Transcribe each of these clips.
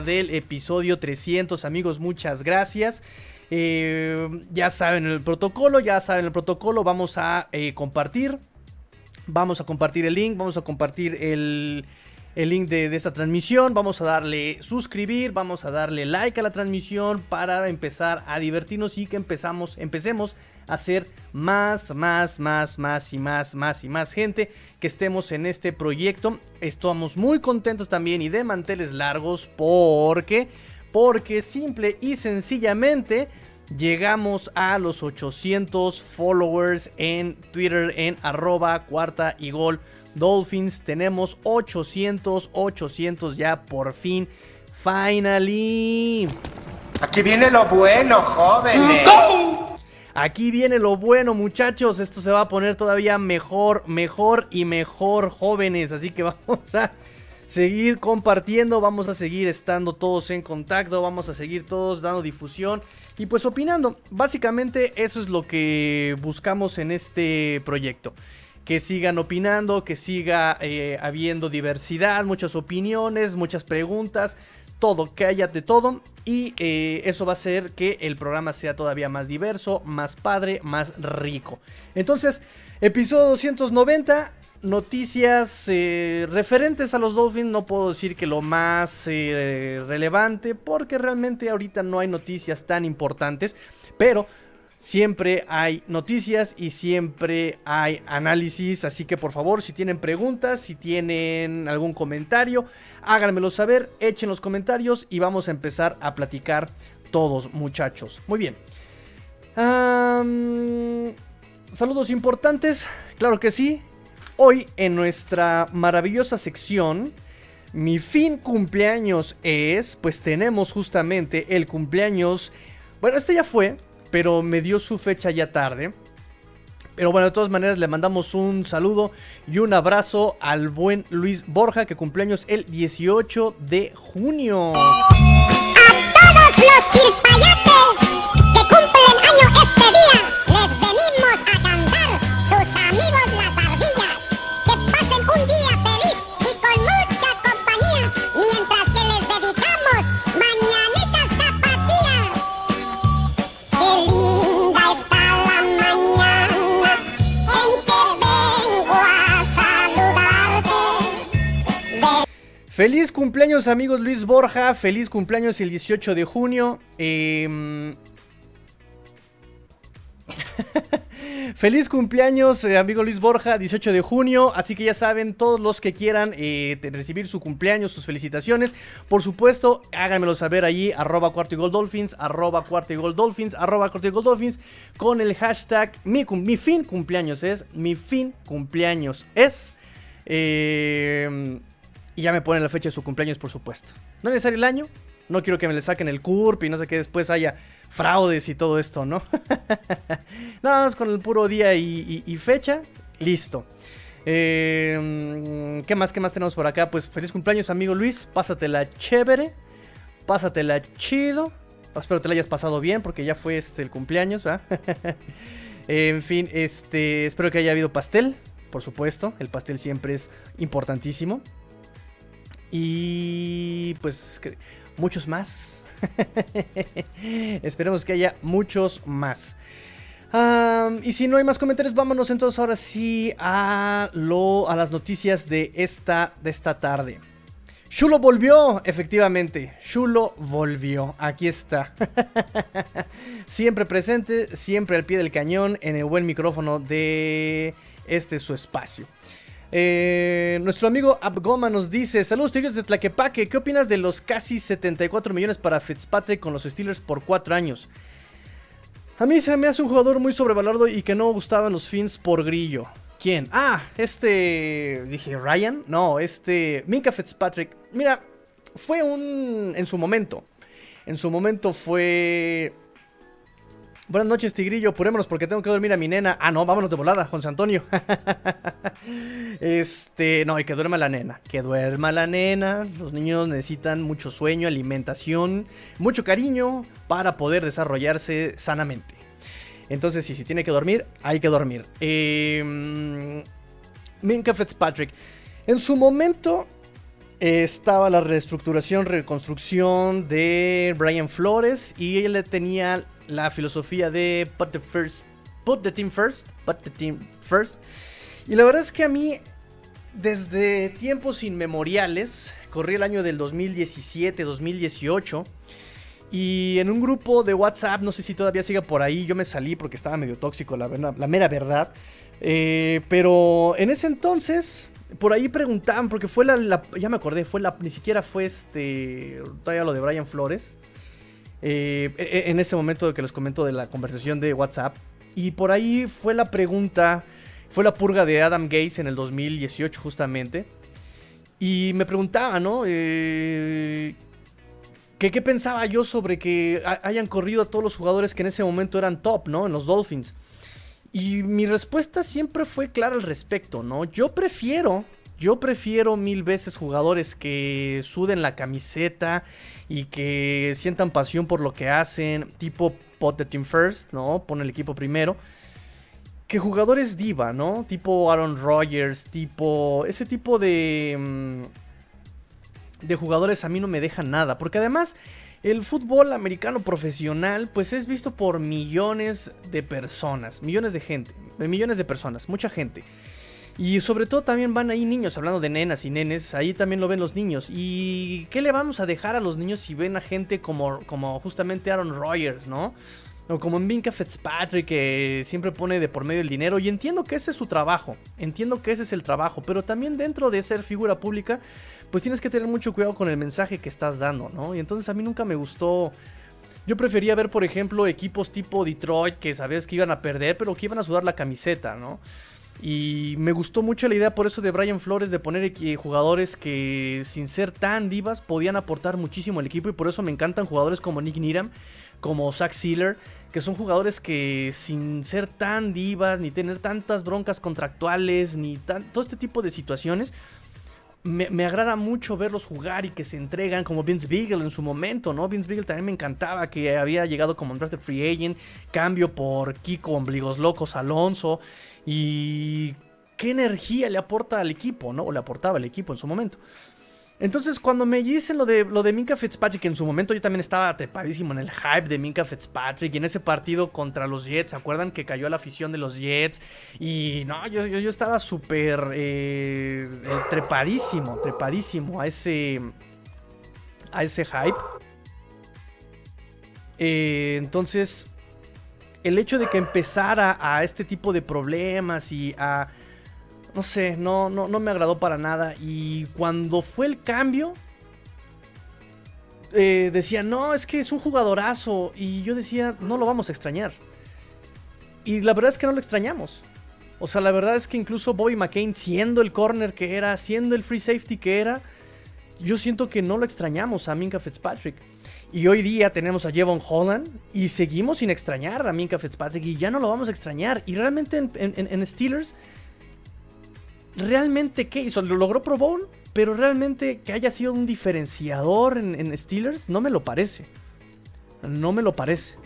del episodio 300. Amigos, muchas gracias. Eh, ya saben el protocolo, ya saben el protocolo. Vamos a eh, compartir. Vamos a compartir el link, vamos a compartir el, el link de, esta transmisión. Vamos a darle suscribir, vamos a darle like a la transmisión para empezar a divertirnos y que empezamos, empecemos hacer más, más, más, más y más, más y más gente que estemos en este proyecto. Estamos muy contentos también y de manteles largos porque, porque simple y sencillamente llegamos a los 800 followers en Twitter en arroba cuarta y gol Dolphins. Tenemos 800, 800 ya por fin. Finally. Aquí viene lo bueno, jóvenes. Aquí viene lo bueno, muchachos. Esto se va a poner todavía mejor, mejor y mejor, jóvenes. Así que vamos a seguir compartiendo, vamos a seguir estando todos en contacto, vamos a seguir todos dando difusión y pues opinando. Básicamente eso es lo que buscamos en este proyecto que sigan opinando, que siga eh, habiendo diversidad, muchas opiniones, muchas preguntas, todo, que haya de todo. Y eh, eso va a hacer que el programa sea todavía más diverso, más padre, más rico. Entonces, episodio 290, noticias eh, referentes a los Dolphins. No puedo decir que lo más relevante, porque realmente ahorita no hay noticias tan importantes. Pero Siempre hay noticias y siempre hay análisis, así que por favor si tienen preguntas, si tienen algún comentario, háganmelo saber, echen los comentarios y vamos a empezar a platicar todos muchachos. Muy bien. saludos importantes, claro que sí. Hoy en nuestra maravillosa sección, mi fin cumpleaños es, pues tenemos justamente el cumpleaños, bueno, este ya fue, pero me dio su fecha ya tarde. Pero bueno, de todas maneras le mandamos un saludo y un abrazo al buen Luis Borja que cumpleaños el 18 de junio. A todos los chirpayates Feliz cumpleaños amigos Luis Borja, feliz cumpleaños el 18 de junio. Em, Feliz cumpleaños, eh, amigo Luis Borja, 18 de junio. Así que ya saben, todos los que quieran eh, recibir su cumpleaños, sus felicitaciones, por supuesto, háganmelo saber allí, arroba cuarto y gol dolphins, arroba cuarto y gol dolphins, arroba cuarto y gol dolphins, con el hashtag mi, mi fin cumpleaños es, mi fin cumpleaños es. eh, y ya me ponen la fecha de su cumpleaños, por supuesto. No es necesario el año, no quiero que me le saquen el CURP y no sé qué después haya fraudes y todo esto, ¿no? Nada más con el puro día y, fecha, listo. Eh, ¿Qué más? ¿Qué más tenemos por acá? Pues feliz cumpleaños, amigo Luis. Pásatela chévere. Pásatela chido. Espero te la hayas pasado bien porque ya fue este el cumpleaños, ¿verdad? en fin, este, espero que haya habido pastel, por supuesto. El pastel siempre es importantísimo. Y pues muchos más. Esperemos que haya muchos más. Y si no hay más comentarios, vámonos entonces ahora sí a, lo, a las noticias de esta, de esta tarde. Shulo volvió, efectivamente. Shulo volvió. Aquí está. siempre presente, siempre al pie del cañón, en el buen micrófono de este su espacio. Eh, nuestro amigo Abgoma nos dice: Saludos, tigres de Tlaquepaque. ¿Qué opinas de los casi 74 millones para Fitzpatrick con los Steelers por 4 años? A mí se me hace un jugador muy sobrevalorado y que no gustaban los Fins por grillo. ¿Quién? Ah, este. Dije, ¿Ryan? No, este. Minka Fitzpatrick. Mira, fue un. En su momento. En su momento fue. Buenas noches, Tigrillo. Apurémonos porque tengo que dormir a mi nena. Ah, no, vámonos de volada, José Antonio. este. No, y que duerma la nena. Que duerma la nena. Los niños necesitan mucho sueño, alimentación, mucho cariño para poder desarrollarse sanamente. Entonces, si, si tiene que dormir, hay que dormir. Eh, Minka Fitzpatrick. En su momento, estaba la reestructuración, reconstrucción de Brian Flores y él tenía la filosofía de put the first, put the team first, put the team first. Y la verdad es que a mí desde tiempos inmemoriales, corrí el año del 2017, 2018 y en un grupo de WhatsApp, no sé si todavía siga por ahí, yo me salí porque estaba medio tóxico, la, la mera verdad. Eh, pero en ese entonces por ahí preguntaban, porque fue la, Ya me acordé, fue la. Ni siquiera fue este. Todavía lo de Brian Flores. Eh, e, e, en ese momento que les comento de la conversación de WhatsApp. Y por ahí fue la pregunta. Fue la purga de Adam Gates en el 2018, justamente. Y me preguntaba, ¿no? Eh, ¿qué, ¿Qué pensaba yo sobre que hayan corrido a todos los jugadores que en ese momento eran top, ¿no? En los Dolphins. Y mi respuesta siempre fue clara al respecto, ¿no? Yo prefiero, yo prefiero mil veces jugadores que suden la camiseta y que sientan pasión por lo que hacen, tipo put the team first, ¿no? Pon el equipo primero. Que jugadores diva, ¿no? Tipo Aaron Rodgers, tipo... Ese tipo de... Mm, de jugadores a mí no me dejan nada. Porque además el fútbol americano profesional pues es visto por millones de personas, millones de gente, millones de personas, mucha gente. Y sobre todo también van ahí niños, hablando de nenas y nenes, ahí también lo ven los niños. ¿Y qué le vamos a dejar a los niños si ven a gente como, como justamente Aaron Rodgers, ¿no? O como en Minka Fitzpatrick que siempre pone de por medio el dinero. Y entiendo que ese es su trabajo, entiendo que ese es el trabajo, pero también dentro de ser figura pública pues tienes que tener mucho cuidado con el mensaje que estás dando, ¿no? Y entonces a mí nunca me gustó... Yo prefería ver, por ejemplo, equipos tipo Detroit que sabías que iban a perder, pero que iban a sudar la camiseta, ¿no? Y me gustó mucho la idea por eso de Brian Flores de poner jugadores que sin ser tan divas podían aportar muchísimo al equipo y por eso me encantan jugadores como Nick Needham, como Zach Sealer, que son jugadores que sin ser tan divas, ni tener tantas broncas contractuales, ni todo este tipo de situaciones, me, agrada mucho verlos jugar y que se entregan como Vince Beagle en su momento, ¿no? Vince Beagle también me encantaba que había llegado como de free agent, cambio por Kiko Ombligos Locos Alonso y qué energía le aporta al equipo, ¿no? O le aportaba al equipo en su momento. Entonces, cuando me dicen lo de, lo de Minka Fitzpatrick, en su momento yo también estaba trepadísimo en el hype de Minka Fitzpatrick y en ese partido contra los Jets. ¿Se acuerdan que cayó la afición de los Jets? Y no, yo, yo, estaba súper eh, eh, trepadísimo, trepadísimo a ese, a ese hype. Eh, entonces, el hecho de que empezara a este tipo de problemas y a no sé, no, no, no me agradó para nada. Y cuando fue el cambio, eh, decía, no, es que es un jugadorazo. Y yo decía, no lo vamos a extrañar. Y la verdad es que no lo extrañamos. O sea, la verdad es que incluso Bobby McCain, siendo el corner que era, siendo el free safety que era, yo siento que no lo extrañamos a Minka Fitzpatrick. Y hoy día tenemos a Jevon Holland y seguimos sin extrañar a Minka Fitzpatrick y ya no lo vamos a extrañar. Y realmente en Steelers realmente qué hizo, lo logró Pro Bowl, pero realmente que haya sido un diferenciador en, Steelers, no me lo parece. No me lo parece.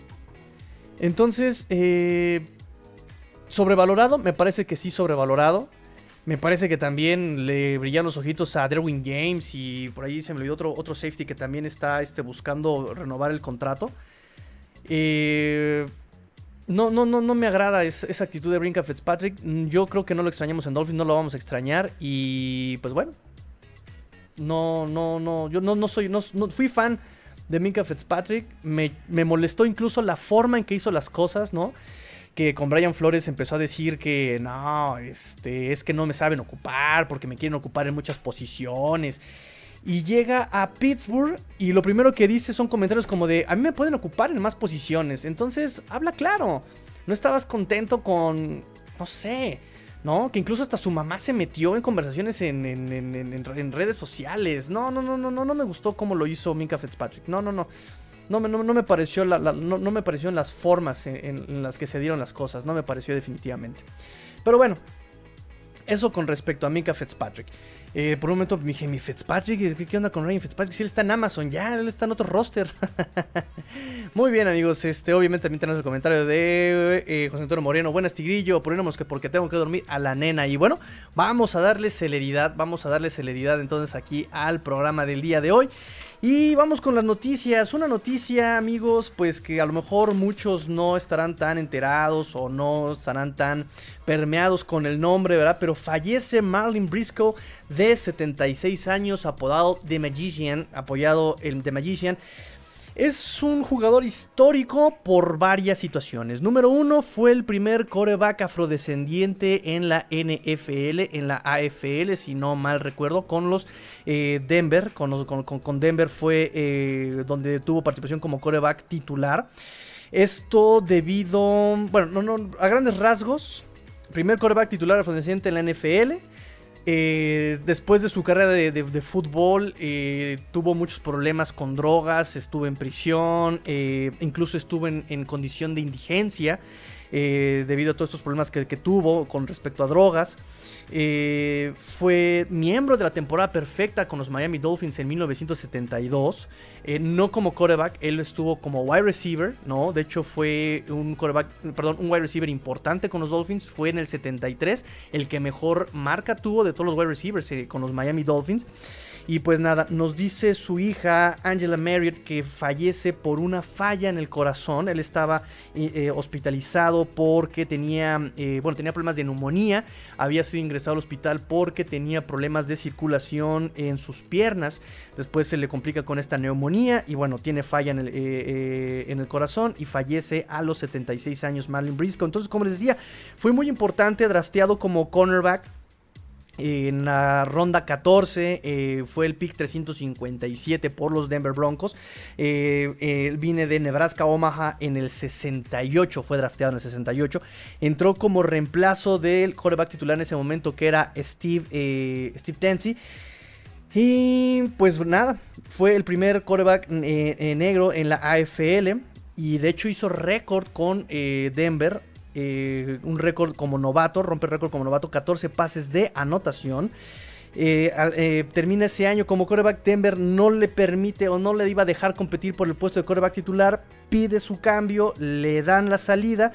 Entonces, eh, sobrevalorado, me parece que sí sobrevalorado. Me parece que también le brillan los ojitos a Derwin James y por ahí se me olvidó otro, otro safety que también está este, buscando renovar el contrato. Eh, no, no, no, no me agrada esa, actitud de Brinka Fitzpatrick. Yo creo que no lo extrañamos en Dolphins, no lo vamos a extrañar. Y pues bueno. No, no, no. Yo no, no soy. No, fui fan de Minka Fitzpatrick. Me, me, molestó incluso la forma en que hizo las cosas, ¿no? Que con Brian Flores empezó a decir que no, este, es que no me saben ocupar, porque me quieren ocupar en muchas posiciones y llega a Pittsburgh y lo primero que dice son comentarios como de, a mí me pueden ocupar en más posiciones. Entonces, habla claro. No estabas contento con, no sé, ¿no? Que incluso hasta su mamá se metió en conversaciones en, en, redes sociales. No, no, no, no, no, no me gustó cómo lo hizo Minka Fitzpatrick. No, no, no. No, no, me pareció la, no, no, me pareció en las formas en, las que se dieron las cosas. No me pareció definitivamente. Pero bueno, Eso con respecto a Mika Fitzpatrick. Eh, por un momento me dije, mi Fitzpatrick, ¿qué, onda con Ryan Fitzpatrick? Si él está en Amazon, ya, él está en otro roster. Muy bien, amigos. Este, obviamente también tenemos el comentario de eh, José Antonio Moreno. Buenas, Tigrillo. Ponemos que porque tengo que dormir a la nena. Y bueno, vamos a darle celeridad, vamos a darle celeridad entonces aquí al programa del día de hoy. Y vamos con las noticias. Una noticia, amigos, pues que a lo mejor muchos no estarán tan enterados o no estarán tan permeados con el nombre, ¿verdad? Pero fallece Marlon Briscoe de 76 años, apodado The Magician, apoyado el The Magician. Es un jugador histórico por varias situaciones. Número uno, fue el primer coreback afrodescendiente en la NFL, en la AFL, si no mal recuerdo, con los eh, Denver. Con, Denver fue eh, donde tuvo participación como coreback titular. Esto debido, bueno, no, a grandes rasgos, primer coreback titular afrodescendiente en la NFL eh, después de su carrera de, fútbol, eh, tuvo muchos problemas con drogas, estuvo en prisión, eh, incluso estuvo en, condición de indigencia debido a todos estos problemas que tuvo con respecto a drogas. Eh, fue miembro de la temporada perfecta con los Miami Dolphins en 1972. Eh, no como quarterback, él estuvo como wide receiver, ¿no? De hecho, fue un quarterback, perdón, un wide receiver importante con los Dolphins. Fue en el 73 el que mejor marca tuvo de todos los wide receivers eh, con los Miami Dolphins. Y pues nada, nos dice su hija Angela Marriott que fallece por una falla en el corazón. Él estaba eh, eh, hospitalizado porque tenía, eh, bueno, tenía problemas de neumonía. Había sido ingresado al hospital porque tenía problemas de circulación en sus piernas. Después se le complica con esta neumonía y bueno, tiene falla en el, en el corazón y fallece a los 76 años Marlon Briscoe. Entonces, como les decía, fue muy importante, drafteado como cornerback en la ronda 14 eh, fue el pick 357 por los Denver Broncos. Eh, viene de Nebraska Omaha en el 68, fue drafteado en el 68. Entró como reemplazo del quarterback titular en ese momento que era Steve, eh, Steve Tensi. Y pues nada, fue el primer quarterback negro en la AFL. Y de hecho hizo récord con Denver eh, un récord como novato, rompe récord como novato, 14 pases de anotación. Eh, eh, termina ese año como coreback. Denver no le permite o no le iba a dejar competir por el puesto de coreback titular. Pide su cambio, le dan la salida.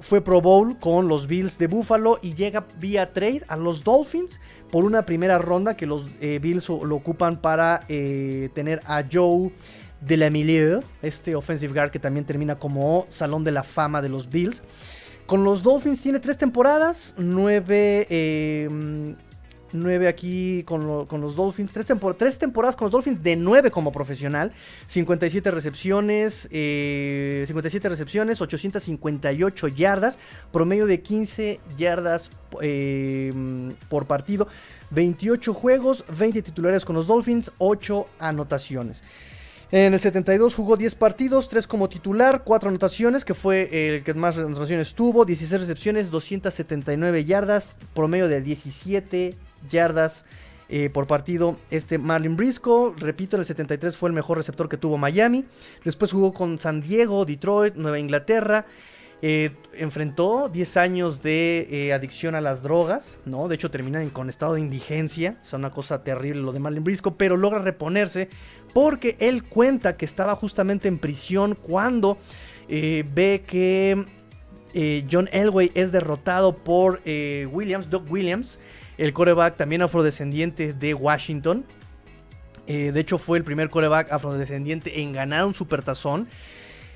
fue Pro Bowl con los Bills de Buffalo y llega vía trade a los Dolphins por una primera ronda que los Bills lo ocupan para tener a Joe de la Milieu, este offensive guard que también termina como Salón de la Fama de los Bills. Con los Dolphins tiene tres temporadas, nueve, em, nueve aquí con, los Dolphins, tres, tres, temporadas con los Dolphins de nueve como profesional, 57 recepciones, 57 eh, recepciones, 858 yardas, promedio de 15 yardas em, por partido, 28 juegos, 20 titulares con los Dolphins, 8 anotaciones. En el 72 jugó 10 partidos, 3 como titular, 4 anotaciones, que fue el que más anotaciones tuvo, 16 recepciones, 279 yardas, promedio de 17 yardas eh, por partido. Este Marlin Briscoe, repito, en el 73 fue el mejor receptor que tuvo Miami. Después jugó con San Diego, Detroit, Nueva Inglaterra. Eh, enfrentó 10 años de eh, adicción a las drogas, ¿no? De hecho termina con estado de indigencia, es una cosa terrible lo de Marlin Briscoe, pero logra reponerse porque él cuenta que estaba justamente en prisión cuando eh, ve que John Elway es derrotado por Williams, Doug Williams, el coreback también afrodescendiente de Washington. de hecho fue el primer coreback afrodescendiente en ganar un supertazón.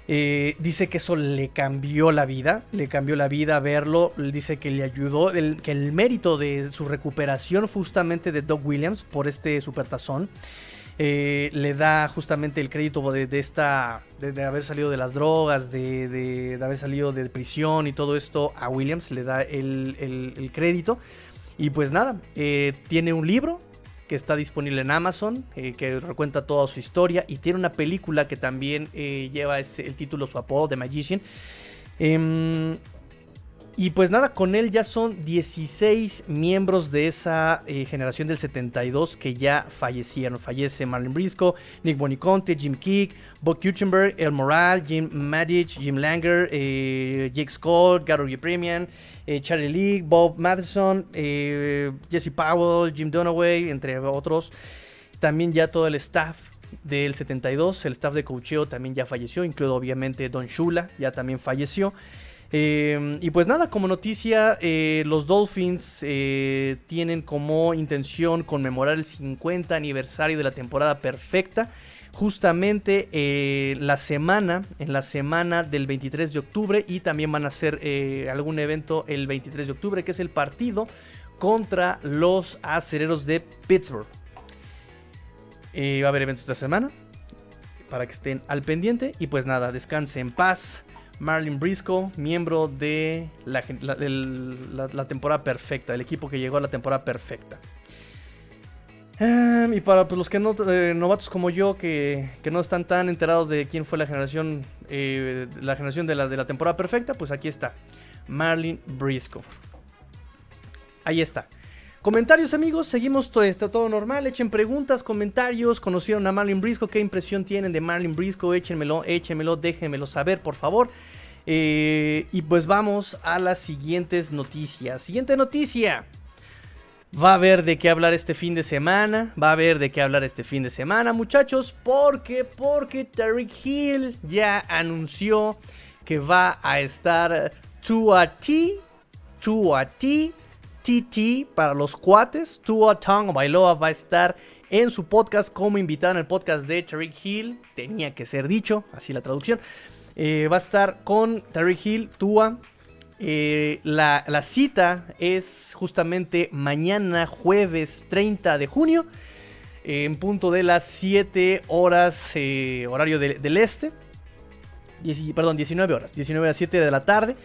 Eh, dice que eso le cambió la vida, le cambió la vida verlo. Dice que le ayudó, que el mérito de su recuperación justamente de Doug Williams por este supertazón. Eh, le da justamente el crédito de, esta de, haber salido de las drogas, de, haber salido de prisión y todo esto a Williams, le da el, crédito. Y pues nada, eh, tiene un libro que está disponible en Amazon, eh, que recuenta toda su historia y tiene una película que también eh, lleva el título, su apodo, de Magician. Y pues nada, con él ya son 16 miembros de esa eh, generación del 72 que ya fallecieron. Fallece Marlon Briscoe, Nick Boniconte, Jim Keek, Bob Kuchenberg, El Moral, Jim Madich, Jim Langer, eh, Jake Scott, Gary Premian, eh, Charlie Lee, Bob Madison, Jesse Powell, Jim Dunaway, entre otros. También ya todo el staff del 72, el staff de coacheo también ya falleció, incluido obviamente Don Shula, ya también falleció. Eh, y pues nada, como noticia, eh, los Dolphins eh, tienen como intención conmemorar el 50 aniversario de la temporada perfecta. Justamente la semana, en la semana del 23 de octubre, y también van a hacer algún evento el 23 de octubre, que es el partido contra los acereros de Pittsburgh. va a haber eventos esta semana para que estén al pendiente. Y pues nada, descanse en paz. Marlin Briscoe, miembro de la, temporada perfecta, el equipo que llegó a la temporada perfecta. Em, y para pues, los que no, eh, novatos como yo, que, no están tan enterados de quién fue la generación, eh, la generación de la, de la temporada perfecta, pues aquí está, Marlin Briscoe. Ahí está. Comentarios amigos, seguimos todo, está todo normal, echen preguntas, comentarios, conocieron a Marlin Briscoe, qué impresión tienen de Marlin Briscoe, échenmelo, échenmelo, déjenmelo saber por favor. Eh, y pues vamos a las siguientes noticias. Siguiente noticia. Va a haber de qué hablar este fin de semana. Va a haber de qué hablar este fin de semana, muchachos. Porque, porque Tariq Hill ya anunció que va a estar a T, a T TT para los cuates. Tua Tonga Bailoa va a estar en su podcast como invitado en el podcast de Tariq Hill. Tenía que ser dicho, así la traducción. Eh, va a estar con Tariq Hill, Tua. Eh, la, cita es justamente mañana, jueves 30 de junio, en punto de las 7 horas, eh, horario del este. perdón, 19 horas, 19 a 7 de la tarde.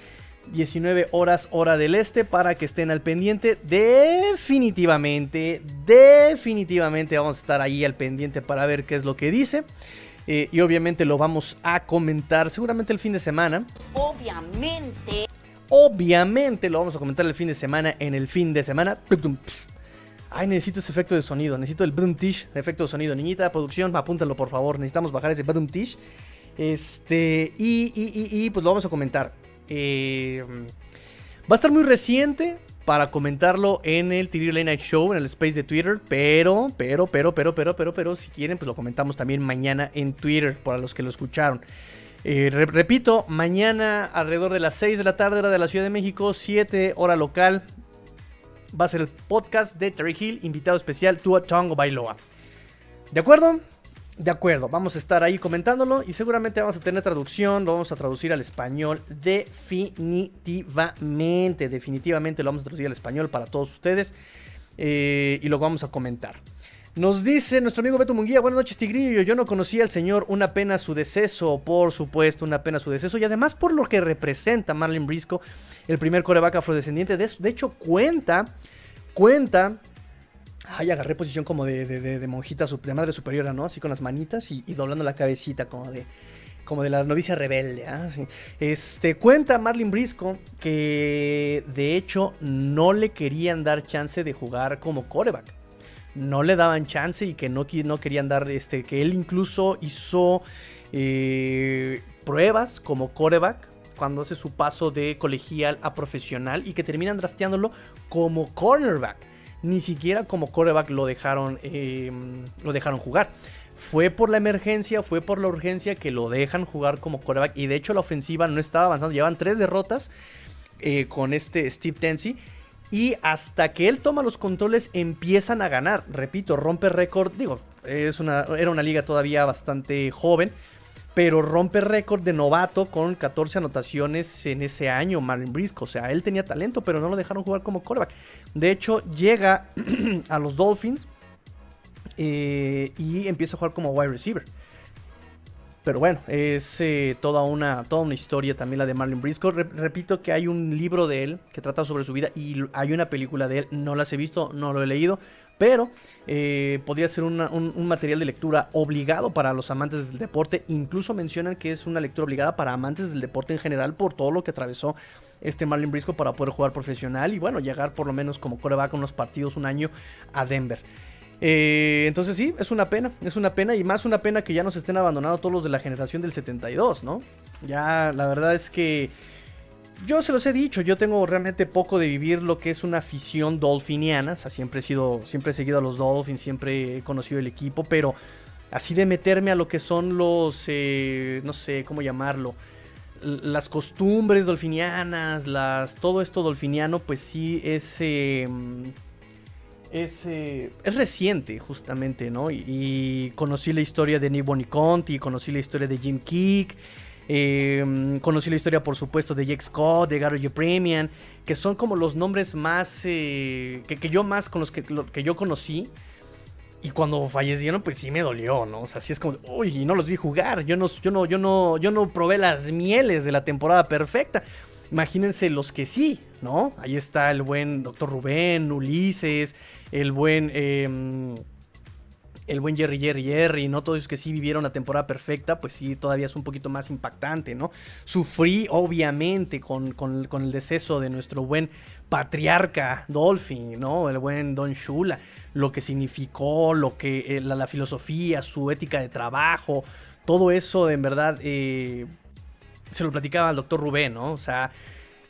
19 horas hora del este para que estén al pendiente. Definitivamente, definitivamente vamos a estar ahí al pendiente para ver qué es lo que dice. Eh, y obviamente lo vamos a comentar seguramente el fin de semana. Obviamente. Obviamente lo vamos a comentar el fin de semana en el fin de semana. Ay, necesito ese efecto de sonido. Necesito el tish efecto de sonido. Niñita, producción, apúntalo por favor. Necesitamos bajar ese tish Este, y, y, y pues lo vamos a comentar. Eh, va a estar muy reciente para comentarlo en el Tiri Late Night Show, en el space de Twitter. Pero, pero, pero, pero, pero, pero, pero, si quieren, pues lo comentamos también mañana en Twitter, para los que lo escucharon. Eh, repito, mañana alrededor de las 6 de la tarde, hora de la Ciudad de México, 7 hora local, va a ser el podcast de Terry Hill, invitado especial Tua Tongo Bailoa. ¿De acuerdo? De acuerdo, vamos a estar ahí comentándolo y seguramente vamos a tener traducción, lo vamos a traducir al español definitivamente, definitivamente lo vamos a traducir al español para todos ustedes eh, y lo vamos a comentar. Nos dice nuestro amigo Beto Munguía, buenas noches Tigrillo, yo no conocía al señor, una pena su deceso, por supuesto, una pena su deceso y además por lo que representa Marlon Briscoe, el primer coreback afrodescendiente, de, de hecho cuenta, cuenta Ay, agarré posición como de, de, de, monjita, de madre superiora, ¿no? Así con las manitas y, doblando la cabecita, como de, como de la novicia rebelde. ¿ah? Este, cuenta Marlin Briscoe que de hecho no le querían dar chance de jugar como coreback. No le daban chance y que no, no querían dar, este, que él incluso hizo eh, pruebas como coreback cuando hace su paso de colegial a profesional y que terminan drafteándolo como cornerback ni siquiera como coreback lo dejaron, em, lo dejaron jugar. Fue por la emergencia, fue por la urgencia que lo dejan jugar como coreback. Y de hecho la ofensiva no estaba avanzando. Llevan tres derrotas eh, con este Steve Tensi. Y hasta que él toma los controles empiezan a ganar. Repito, rompe récord. Digo, es una, era una liga todavía bastante joven pero rompe récord de novato con 14 anotaciones en ese año, Marlon Briscoe. O sea, él tenía talento, pero no lo dejaron jugar como quarterback. De hecho, llega a los Dolphins eh, y empieza a jugar como wide receiver. Pero bueno, es eh, toda, una, toda una historia también la de Marlon Briscoe. repito que hay un libro de él que trata sobre su vida y hay una película de él. No las he visto, no lo he leído pero eh, podría ser un, material de lectura obligado para los amantes del deporte. Incluso mencionan que es una lectura obligada para amantes del deporte en general por todo lo que atravesó este Marlin Briscoe para poder jugar profesional y bueno, llegar por lo menos como coreback unos partidos un año a Denver. Eh, entonces sí, es una pena, es una pena y más una pena que ya nos estén abandonando todos los de la generación del 72, ¿no? Ya la verdad es que yo se los he dicho, yo tengo realmente poco de vivir lo que es una afición dolphiniana, o sea, siempre he sido, siempre he seguido a los Dolphins, siempre he conocido el equipo, pero así de meterme a lo que son los, eh, no sé cómo llamarlo, las costumbres dolfinianas, las, todo esto dolfiniano, pues sí es, em, es, eh, es, reciente justamente, ¿no? Y, conocí la historia de Nick Boniconti, conocí la historia de Jim Kick. Em, conocí la historia, por supuesto, de Jake Scott, de Gary Premium, que son como los nombres más eh, que, yo más con los que, que yo conocí. Y cuando fallecieron, pues sí me dolió, ¿no? O sea, sí es como, uy, no los vi jugar. Yo no, yo no, yo no, yo no probé las mieles de la temporada perfecta. Imagínense los que sí, ¿no? Ahí está el buen Doctor Rubén, Ulises, el buen. Em, el buen Jerry Jerry Jerry, ¿no? Todos los que sí vivieron la temporada perfecta, pues sí, todavía es un poquito más impactante, ¿no? Sufrí, obviamente, con, con, el deceso de nuestro buen patriarca Dolphin, ¿no? El buen Don Shula, lo que significó, lo que eh, la, filosofía, su ética de trabajo, todo eso en verdad eh, se lo platicaba al doctor Rubén, ¿no? O sea,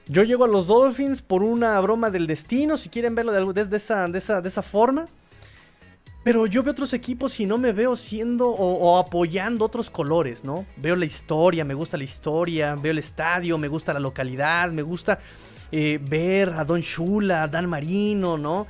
yo llego a los Dolphins por una broma del destino, si quieren verlo de, esa, esa, de esa forma. Pero yo veo otros equipos y no me veo siendo o, apoyando otros colores, ¿no? Veo la historia, me gusta la historia, veo el estadio, me gusta la localidad, me gusta eh, ver a Don Shula, a Dan Marino, ¿no?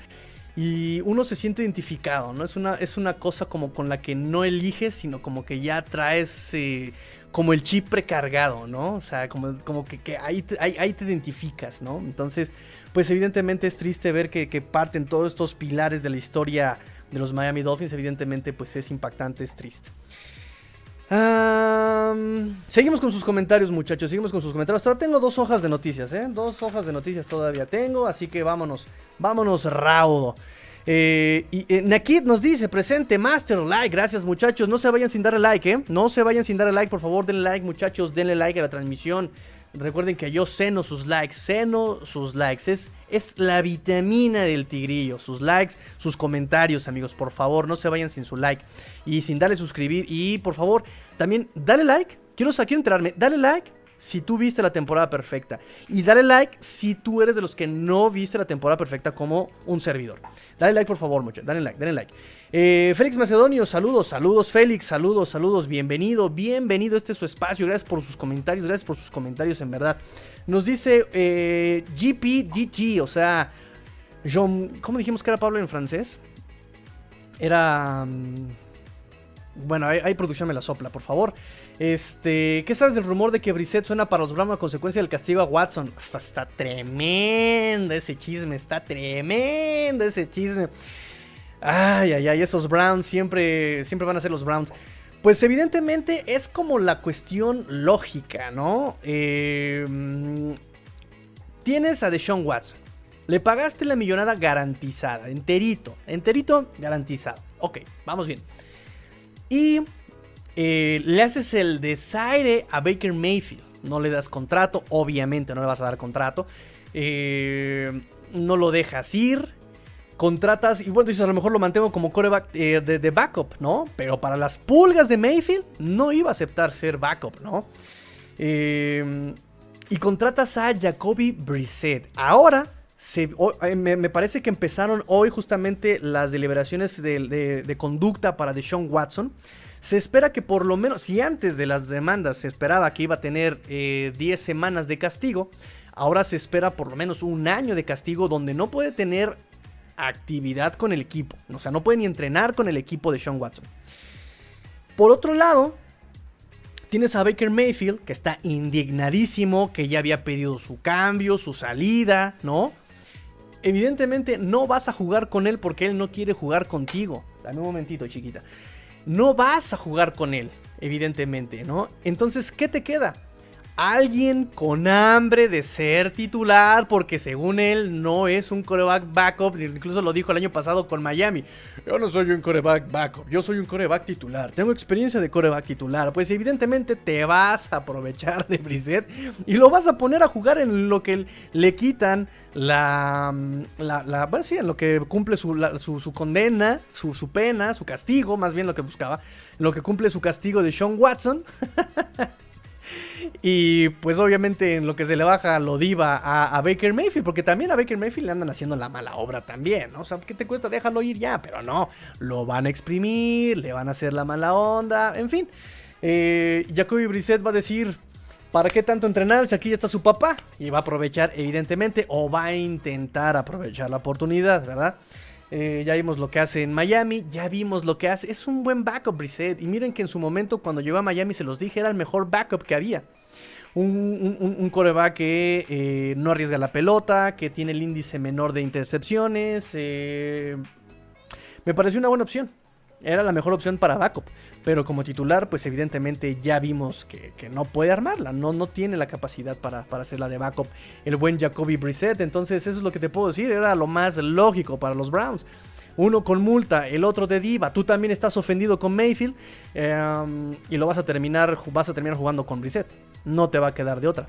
Y uno se siente identificado, ¿no? Es una, es una cosa como con la que no eliges, sino como que ya traes eh, como el chip precargado, ¿no? O sea, como, como que, ahí, te, ahí, te identificas, ¿no? Entonces, pues evidentemente es triste ver que, que parten todos estos pilares de la historia de los Miami Dolphins, evidentemente pues es impactante, es triste seguimos con sus comentarios, muchachos. Seguimos con sus comentarios. Todavía tengo dos hojas de noticias, ¿eh? Dos hojas de noticias todavía tengo. Así que vámonos. Vámonos raudo. Eh, eh, nos dice, presente, Master Like. Gracias, muchachos. No se vayan sin darle like, ¿eh? No se vayan sin darle like. Por favor, denle like, muchachos. Denle like a la transmisión. Recuerden que yo ceno sus likes, ceno sus likes. Es, es la vitamina del tigrillo. Sus likes, sus comentarios, amigos. Por favor, no se vayan sin su like. Y sin darle suscribir. Y por favor, también dale like. Quiero, quiero enterarme. Dale like si tú viste la temporada perfecta. Y dale like si tú eres de los que no viste la temporada perfecta como un servidor. Dale like, por favor, muchachos. Dale like, dale like. Eh, Félix Macedonio, saludos, saludos, Félix, saludos, saludos, bienvenido, bienvenido. Este es su espacio. Gracias por sus comentarios, gracias por sus comentarios, en verdad. Nos dice eh, o sea, ¿cómo dijimos que era Pablo en francés? Era. Mm, bueno, hay, producción me la sopla, por favor. Este, ¿qué sabes del rumor de que Brissett suena para los Browns a consecuencia del castigo a Watson? Está, está tremendo ese chisme, está tremendo ese chisme. Ay, ay, ay, esos Browns siempre, siempre van a ser los Browns. Pues evidentemente es como la cuestión lógica, ¿no? Em, tienes a Deshaun Watson. Le pagaste la millonada garantizada, enterito, enterito garantizado. Ok, vamos bien. Y eh, le haces el desaire a Baker Mayfield. No le das contrato, obviamente no le vas a dar contrato. Eh, no lo dejas ir. Contratas, y bueno, dices, a lo mejor lo mantengo como coreback eh, de, backup, ¿no? Pero para las pulgas de Mayfield, no iba a aceptar ser backup, ¿no? y contratas a Jacoby Brissett. Ahora, me, parece que empezaron hoy justamente las deliberaciones de, conducta para Deshaun Watson. Se espera que por lo menos, si antes de las demandas se esperaba que iba a tener 10 eh, semanas de castigo, ahora se espera por lo menos un año de castigo donde no puede tener actividad con el equipo. O sea, no puede entrenar con el equipo de Sean Watson. Por otro lado, tienes a Baker Mayfield, que está indignadísimo, que ya había pedido su cambio, su salida, ¿no? Evidentemente no vas a jugar con él porque él no quiere jugar contigo. Dame un momentito, chiquita no vas a jugar con él, evidentemente, ¿no? Entonces, ¿qué te queda? Alguien con hambre de ser titular, porque según él no es un coreback backup, incluso lo dijo el año pasado con Miami. Yo no soy un coreback backup, yo soy un coreback titular, tengo experiencia de coreback titular. Pues evidentemente te vas a aprovechar de Brissett y lo vas a poner a jugar en lo que le quitan la, la, bueno, sí, en lo que cumple su, su, condena, su, su pena, su castigo, más bien lo que buscaba, lo que cumple su castigo de Sean Watson. Y pues obviamente en lo que se le baja lo diva a, Baker Mayfield, porque también a Baker Mayfield le andan haciendo la mala obra también, ¿no? O sea, ¿qué te cuesta? Déjalo ir ya, pero no, lo van a exprimir, le van a hacer la mala onda, en fin. Eh, Jacoby Brissett va a decir, ¿para qué tanto entrenar si aquí ya está su papá? Y va a aprovechar, evidentemente, o va a intentar aprovechar la oportunidad, ¿verdad? Eh, ya vimos lo que hace en Miami, ya vimos lo que hace. Es un buen backup, Brissett. Y miren que en su momento, cuando llegó a Miami, se los dije, era el mejor backup que había. Un, coreback que eh, no arriesga la pelota, que tiene el índice menor de intercepciones. Eh, me pareció una buena opción. Era la mejor opción para backup. Pero como titular, pues evidentemente ya vimos que, no puede armarla. No, no tiene la capacidad para, para hacerla de backup. El buen Jacoby Brissett. Entonces eso es lo que te puedo decir. Era lo más lógico para los Browns. Uno con multa, el otro de diva. Tú también estás ofendido con Mayfield. Em, y lo vas a terminar, vas a terminar jugando con Brissett. No te va a quedar de otra.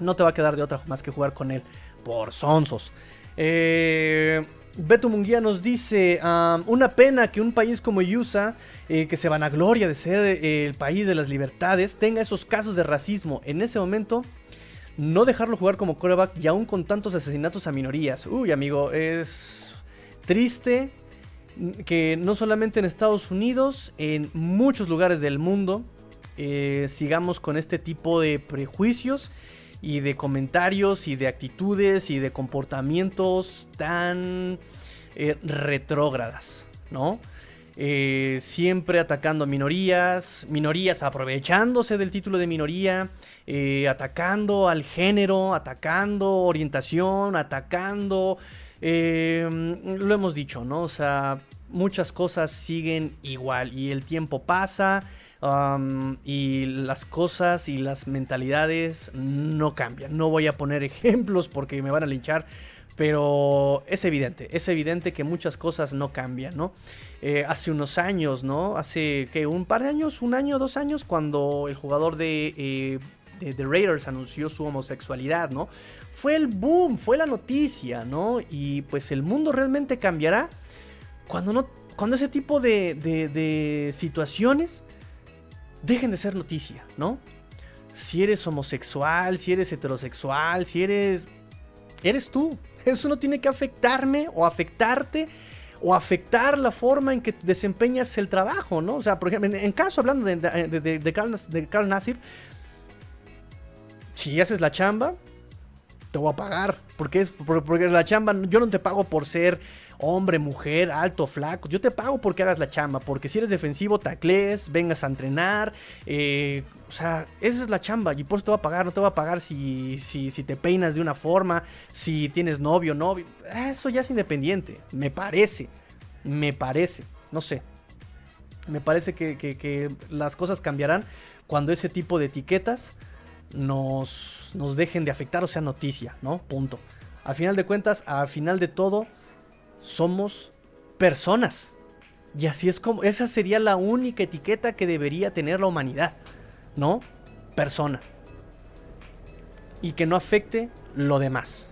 No te va a quedar de otra más que jugar con él por sonsos. Eh, Beto Munguía nos dice, una pena que un país como USA, eh, que se vanagloria de ser eh, el país de las libertades, tenga esos casos de racismo. En ese momento, no dejarlo jugar como coreback y aún con tantos asesinatos a minorías. Uy, amigo, es triste que no solamente en Estados Unidos, en muchos lugares del mundo, eh, sigamos con este tipo de prejuicios y de comentarios y de actitudes y de comportamientos tan eh, retrógradas, ¿no? Eh, siempre atacando a minorías, minorías aprovechándose del título de minoría, eh, atacando al género, atacando orientación, atacando... lo hemos dicho, ¿no? O sea, muchas cosas siguen igual y el tiempo pasa y las cosas y las mentalidades no cambian. No voy a poner ejemplos porque me van a linchar. Pero es evidente, es evidente que muchas cosas no cambian, ¿no? Eh, hace unos años, ¿no? Hace que un par de años, un año, dos años, cuando el jugador de, eh, de, Raiders anunció su homosexualidad, ¿no? Fue el boom, fue la noticia, ¿no? Y pues el mundo realmente cambiará cuando, no, cuando ese tipo de, de situaciones dejen de ser noticia, ¿no? Si eres homosexual, si eres heterosexual, si eres... Eres tú. Eso no tiene que afectarme o afectarte o afectar la forma en que desempeñas el trabajo, ¿no? O sea, por ejemplo, en, caso hablando de, de, Carl, Nassir, si haces la chamba, te voy a pagar. Porque es porque la chamba, yo no te pago por ser hombre, mujer, alto, flaco. Yo te pago porque hagas la chamba, porque si eres defensivo, taclees, vengas a entrenar. Eh, o sea, esa es la chamba y por eso te va a pagar. No te va a pagar si, si, si te peinas de una forma, si tienes novio, novio. Eso ya es independiente, me parece. Me parece, no sé. Me parece que, que las cosas cambiarán cuando ese tipo de etiquetas nos, nos dejen de afectar o sea noticia, ¿no? Punto. Al final de cuentas, al final de todo, somos personas. Y así es como, esa sería la única etiqueta que debería tener la humanidad, ¿no? Persona. Y que no afecte lo demás.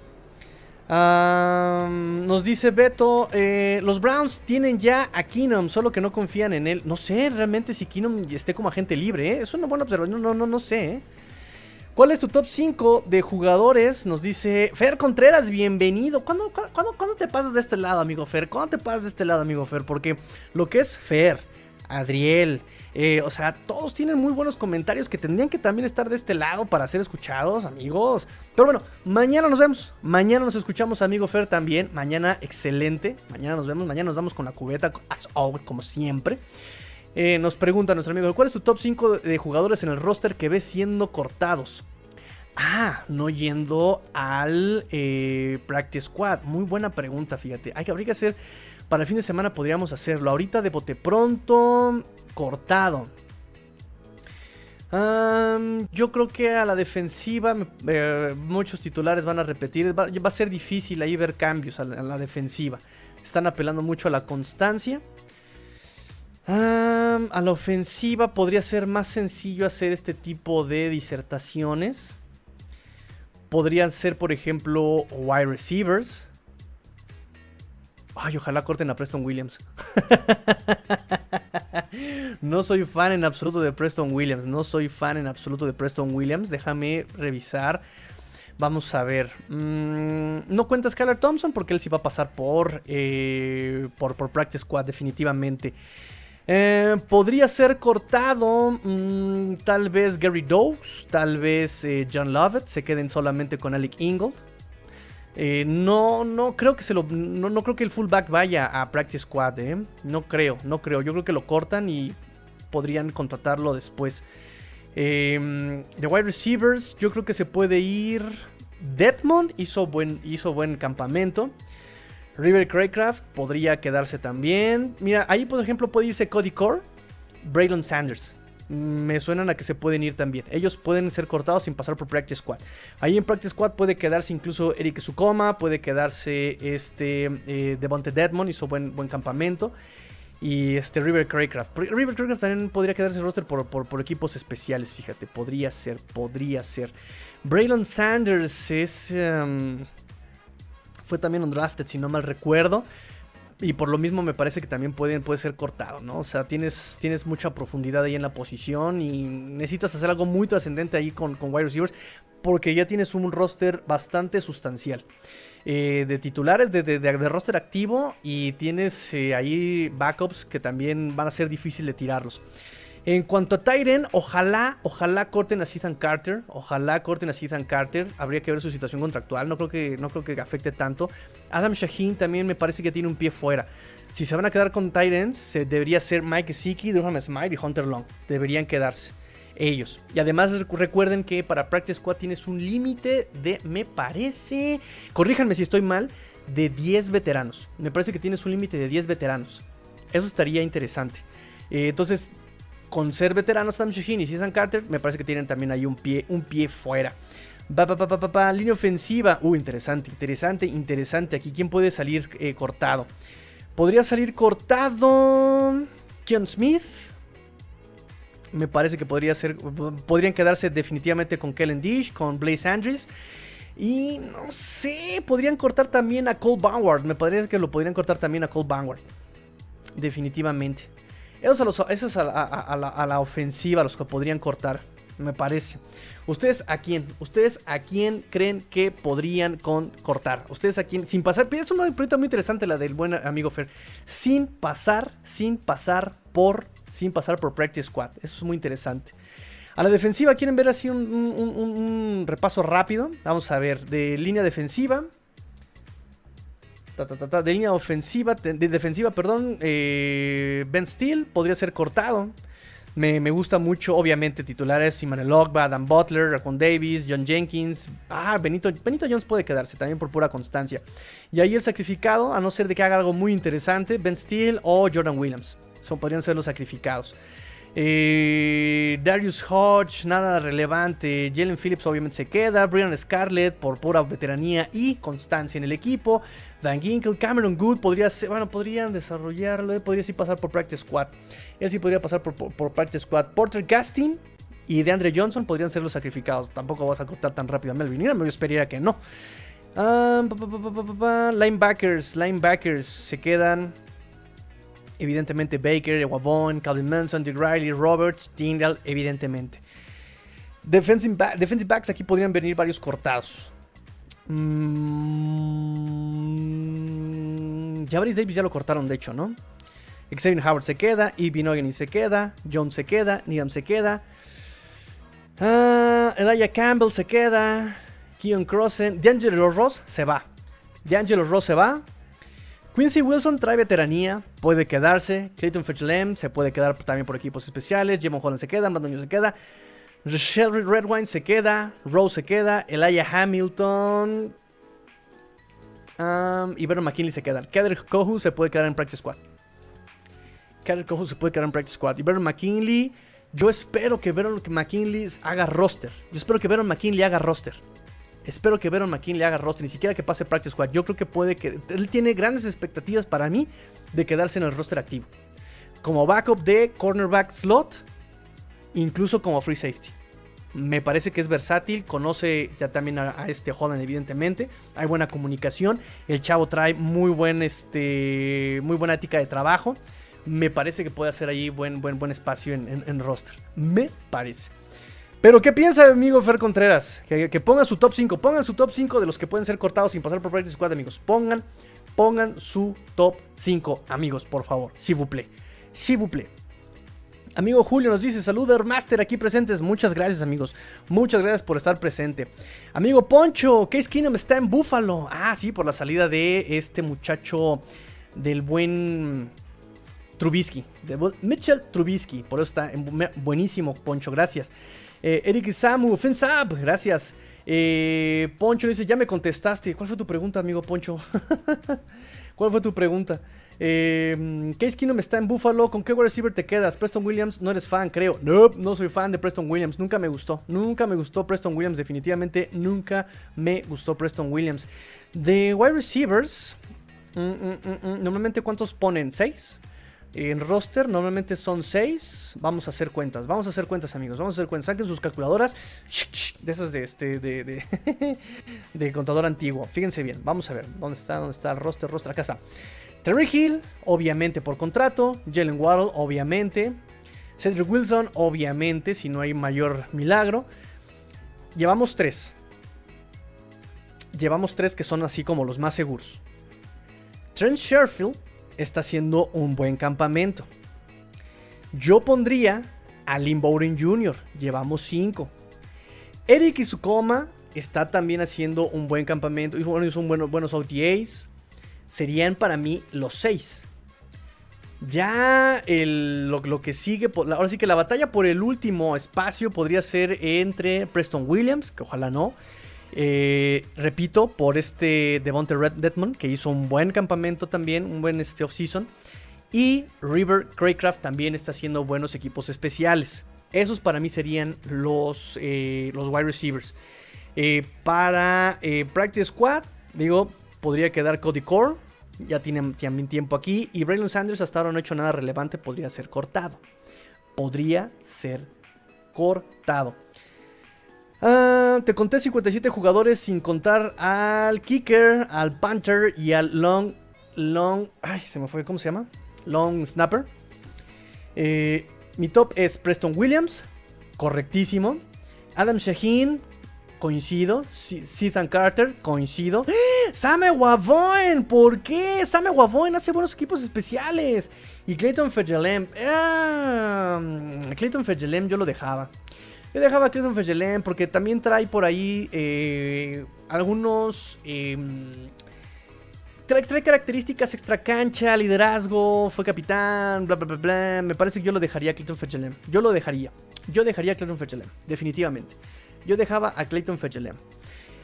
nos dice Beto, eh, los Browns tienen ya a Keenum, solo que no confían en él. No sé realmente si Keenum esté como agente libre, ¿eh? es una buena observación, no, no, no sé. ¿eh? ¿Cuál es tu top 5 de jugadores? Nos dice Fer Contreras, bienvenido. ¿Cuándo, te pasas de este lado, amigo Fer? ¿Cuándo te pasas de este lado, amigo Fer? Porque lo que es Fer, Adriel, eh, o sea, todos tienen muy buenos comentarios que tendrían que también estar de este lado para ser escuchados, amigos. Pero bueno, mañana nos vemos. Mañana nos escuchamos, amigo Fer, también. Mañana, excelente. Mañana nos vemos. Mañana nos damos con la cubeta, como siempre. Eh, nos pregunta nuestro amigo, ¿cuál es tu top 5 de jugadores en el roster que ves siendo cortados? Ah, no yendo al eh, Practice Squad. Muy buena pregunta, fíjate. Hay que, habría que hacer, para el fin de semana podríamos hacerlo. Ahorita de bote pronto, cortado. Yo creo que a la defensiva eh, muchos titulares van a repetir. Va, a ser difícil ahí ver cambios a a la defensiva. Están apelando mucho a la constancia. A la ofensiva podría ser más sencillo hacer este tipo de disertaciones. Podrían ser, por ejemplo, wide receivers. Ay, ojalá corten a Preston Williams. no soy fan en absoluto de Preston Williams. No soy fan en absoluto de Preston Williams. Déjame revisar. Vamos a ver. Mm, no cuenta Skylar Thompson porque él sí va a pasar por, eh, por, por Practice Squad definitivamente. Eh, podría ser cortado mm, tal vez Gary Doaks, tal vez eh, John Lovett se queden solamente con Alec Ingold. Eh, no, no creo que se lo, no, no creo que el fullback vaya a Practice Squad. No creo, no creo. Yo creo que lo cortan y podrían contratarlo después. Eh, de wide receivers, yo creo que se puede ir. Detmond hizo buen, hizo buen campamento. River Craycraft podría quedarse también. Mira, ahí por ejemplo puede irse Cody Core, Braylon Sanders. Mm, Me suenan a que se pueden ir también. Ellos pueden ser cortados sin pasar por Practice Squad. Ahí en Practice Squad puede quedarse incluso Eric Sukoma, puede quedarse este eh, Devonte Deadmond, hizo buen, buen campamento. Y este River Craycraft. River Craycraft también podría quedarse en roster por, por- por equipos especiales, fíjate. Podría ser, podría ser. Braylon Sanders es... em, fue también un drafted, si no mal recuerdo. Y por lo mismo me parece que también puede, puede ser cortado, ¿no? O sea, tienes, tienes mucha profundidad ahí en la posición y necesitas hacer algo muy trascendente ahí con, con wide receivers porque ya tienes un roster bastante sustancial. eh, de titulares, de, de- roster activo y tienes eh, ahí backups que también van a ser difícil de tirarlos. En cuanto a Tyren, ojalá, ojalá corten a Ethan Carter. Ojalá corten a Ethan Carter. Habría que ver su situación contractual. No creo que, no creo que afecte tanto. Adam Shaheen también me parece que tiene un pie fuera. Si se van a quedar con Tyrants, se debería ser Mike Siki, Durham Smite y Hunter Long. Deberían quedarse ellos. Y además recu- recuerden que para Practice Squad tienes un límite de, me parece, corríjanme si estoy mal, de 10 veteranos. Me parece que tienes un límite de 10 veteranos. Eso estaría interesante. Eh, entonces, con ser veteranos Sam Shaheen y Ethan Carter, me parece que tienen también ahí un pie, un pie fuera. Línea ofensiva. Uh, interesante, interesante, interesante. Aquí, ¿quién puede salir eh, cortado? Podría salir cortado. Keon Smith. Me parece que podría ser. Podrían quedarse definitivamente con Kellen Dish, con Blaze Andrews. Y no sé, podrían cortar también a Cole Vanward. Me parece que lo podrían cortar también a Cole Vanward. Definitivamente. Esos, a esos a, a- a la, a ofensiva, los que podrían cortar, me parece. ¿Ustedes a quién? ¿Ustedes a quién creen que podrían con, cortar? ¿Ustedes a quién? Sin pasar, es una pregunta muy interesante la del buen amigo Fer. Sin pasar, sin pasar por, sin pasar por Practice Squad. Eso es muy interesante. A la defensiva, ¿quieren ver así un repaso rápido? Vamos a ver, de línea defensiva. De línea ofensiva, de, de defensiva, perdón. eh, ben Steele podría ser cortado. Me, me gusta mucho, obviamente, titulares: Simon Ogba, Adam Butler, Raccoon Davis, John Jenkins. Ah, Benito, Benito Jones puede quedarse también por pura constancia. Y ahí el sacrificado, a no ser de que haga algo muy interesante, Ben Steele o Jordan Williams. Son, podrían ser los sacrificados. Eh, Darius Hodge, nada relevante. Jalen Phillips obviamente se queda. Brian Scarlett por pura veteranía y constancia en el equipo. Van Ginkel, Cameron Good podría ser, bueno, podrían desarrollarlo. eh, Podría sí pasar por Practice Squad. Él sí podría pasar por, Practice Squad. Porter Gastin y DeAndre Johnson podrían ser los sacrificados. Tampoco vas a cortar tan rápido a Melvin. Yo esperaría que no. Ah. Linebackers, linebackers se quedan. Evidentemente Baker, Wavon, Calvin Manson, Dick Riley, Roberts, Tyndall, evidentemente. Defensive, defensive backs aquí podrían venir varios cortados. Mm, Davis ya lo cortaron, de hecho, ¿no? Xavier Howard se queda, Ibi Ogany se queda, Jones se queda, Needham se queda. Ah, Elijah Campbell se queda. Keon Crossen. D'Angelo Ross se va. D'Angelo Ross se va. Quincy Wilson trae veteranía, puede quedarse. Clayton Fetchlem se puede quedar también por equipos especiales. Jimon Holland se queda. Brandon se queda. Shelby Redwine se queda. Rose se queda. Elijah Hamilton. um, y Vernon McKinley se quedan. Kader Kohu se puede quedar en Practice Squad. Kader Kohu se puede quedar en Practice Squad. Y Vernon McKinley Yo espero que Veron McKinley haga roster. Yo espero que Veron McKinley haga roster. Espero que Veron McKinley haga roster, ni siquiera que pase Practice Squad. Yo creo que puede que. Él tiene grandes expectativas para mí de quedarse en el roster activo. Como backup de cornerback slot, incluso como free safety. Me parece que es versátil, conoce ya también a, a este Holland, evidentemente. Hay buena comunicación. El chavo trae muy, buen, este, muy buena ética de trabajo. Me parece que puede hacer ahí buen, buen, buen espacio en, en- en roster. Me parece. Pero, ¿qué piensa, amigo Fer Contreras? Que, que pongan su top 5. Pongan su top 5 de los que pueden ser cortados sin pasar por Practice Squad, amigos. Pongan, pongan su top 5, amigos, por favor. S'il vous plaît. S'il vous. Amigo Julio nos dice, saludos Master aquí presentes. Muchas gracias amigos. Muchas gracias por estar presente. Amigo Poncho, Case Keenum está en Buffalo. Ah, sí, por la salida de este muchacho del buen Trubisky. De Mitchell Trubisky. Por eso está en bu- buenísimo, Poncho. Gracias. Eh, Eric Samu, Fins Up, gracias. Eh, Poncho dice, ya me contestaste. ¿Cuál fue tu pregunta, amigo Poncho? ¿Cuál fue tu pregunta? Eh, Case Keenum está en Buffalo. ¿Con qué wide receiver te quedas? Preston Williams, no eres fan, creo. No, no soy fan de Preston Williams. Nunca me gustó. Nunca me gustó Preston Williams. Definitivamente nunca me gustó Preston Williams. De wide receivers, mm, mm, mm, mm, normalmente ¿cuántos ponen? ¿Seis? En roster normalmente son 6. Vamos a hacer cuentas. Vamos a hacer cuentas, amigos. Vamos a hacer cuentas. Saquen sus calculadoras. De esas de este. De, de, contador antiguo. Fíjense bien. Vamos a ver. ¿Dónde está? ¿Dónde está roster? Roster. Acá está. Terry Hill, obviamente por contrato. Jalen Waddle, obviamente. Cedric Wilson, obviamente. Si no hay mayor milagro. Llevamos 3. Llevamos 3 que son así como los más seguros. Trent Sherfield está haciendo un buen campamento. Yo pondría a Lynn Bowden Jr. Llevamos 5. Eric Izukoma está también haciendo un buen campamento. Hizo, bueno, hizo un bueno- buenos OTAs. Serían para mí los 6. Ya lo, lo que sigue, ahora sí que la batalla por el último espacio podría ser entre Preston Williams, que ojalá no. Eh, repito, por este Devonte Red Detman, que hizo un buen campamento también, un buen este, off-season. Y River Craycraft también está haciendo buenos equipos especiales. Esos para mí serían los, eh, los wide receivers. Eh, para Practice Squad, digo, podría quedar Cody Core. Ya tiene también tiempo aquí. Y Braylon Sanders hasta ahora no ha hecho nada relevante. Podría ser cortado. Podría ser cortado. Ah, te conté 57 jugadores sin contar al Kicker, al Panther y al Long. Long. Ay, se me fue. ¿Cómo se llama? Long Snapper. Eh, mi top es Preston Williams. Correctísimo. Adam Shaheen. Coincido. Ethan Carter. Coincido. ¡Ah! Same Wavoen. ¿Por qué? Same Wavoen hace buenos equipos especiales. Y Clayton Fejelem. Ah, Clayton Fejelem yo lo dejaba. Yo dejaba a Clayton Fejelem porque también trae por ahí eh, algunos... em, trae, trae características extra cancha, liderazgo, fue capitán, bla, bla, bla, bla. Me parece que yo lo dejaría a Clayton Fejelem. Yo lo dejaría. Yo dejaría a Clayton Fejelem, definitivamente. Yo dejaba a Clayton Fejelem.